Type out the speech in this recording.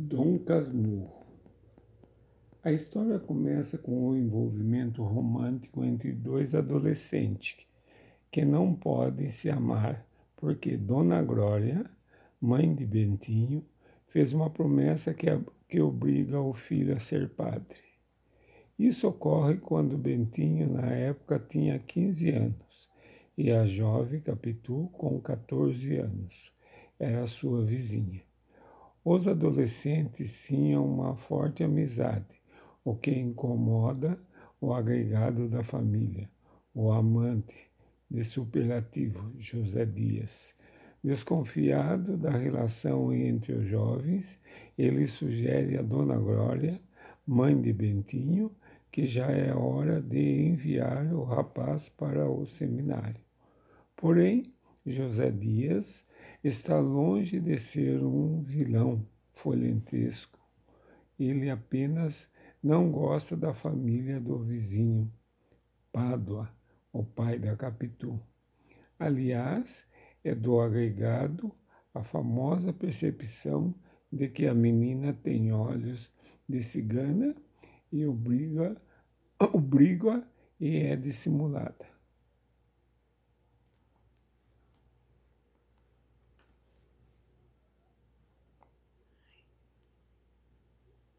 Dom Casmurro. A história começa com o envolvimento romântico entre dois adolescentes que não podem se amar porque Dona Glória, mãe de Bentinho, fez uma promessa que, que obriga o filho a ser padre. Isso ocorre quando Bentinho, na época, tinha 15 anos e a jovem Capitu, com 14 anos, era sua vizinha. Os adolescentes tinham uma forte amizade, o que incomoda o agregado da família, o amante de superlativo José Dias. Desconfiado da relação entre os jovens, ele sugere a Dona Glória, mãe de Bentinho, que já é hora de enviar o rapaz para o seminário. Porém, José Dias está longe de ser um vilão folhentesco. Ele apenas não gosta da família do vizinho, Pádua, o pai da Capitu. Aliás, é do agregado a famosa percepção de que a menina tem olhos de cigana e obriga, obriga e é dissimulada.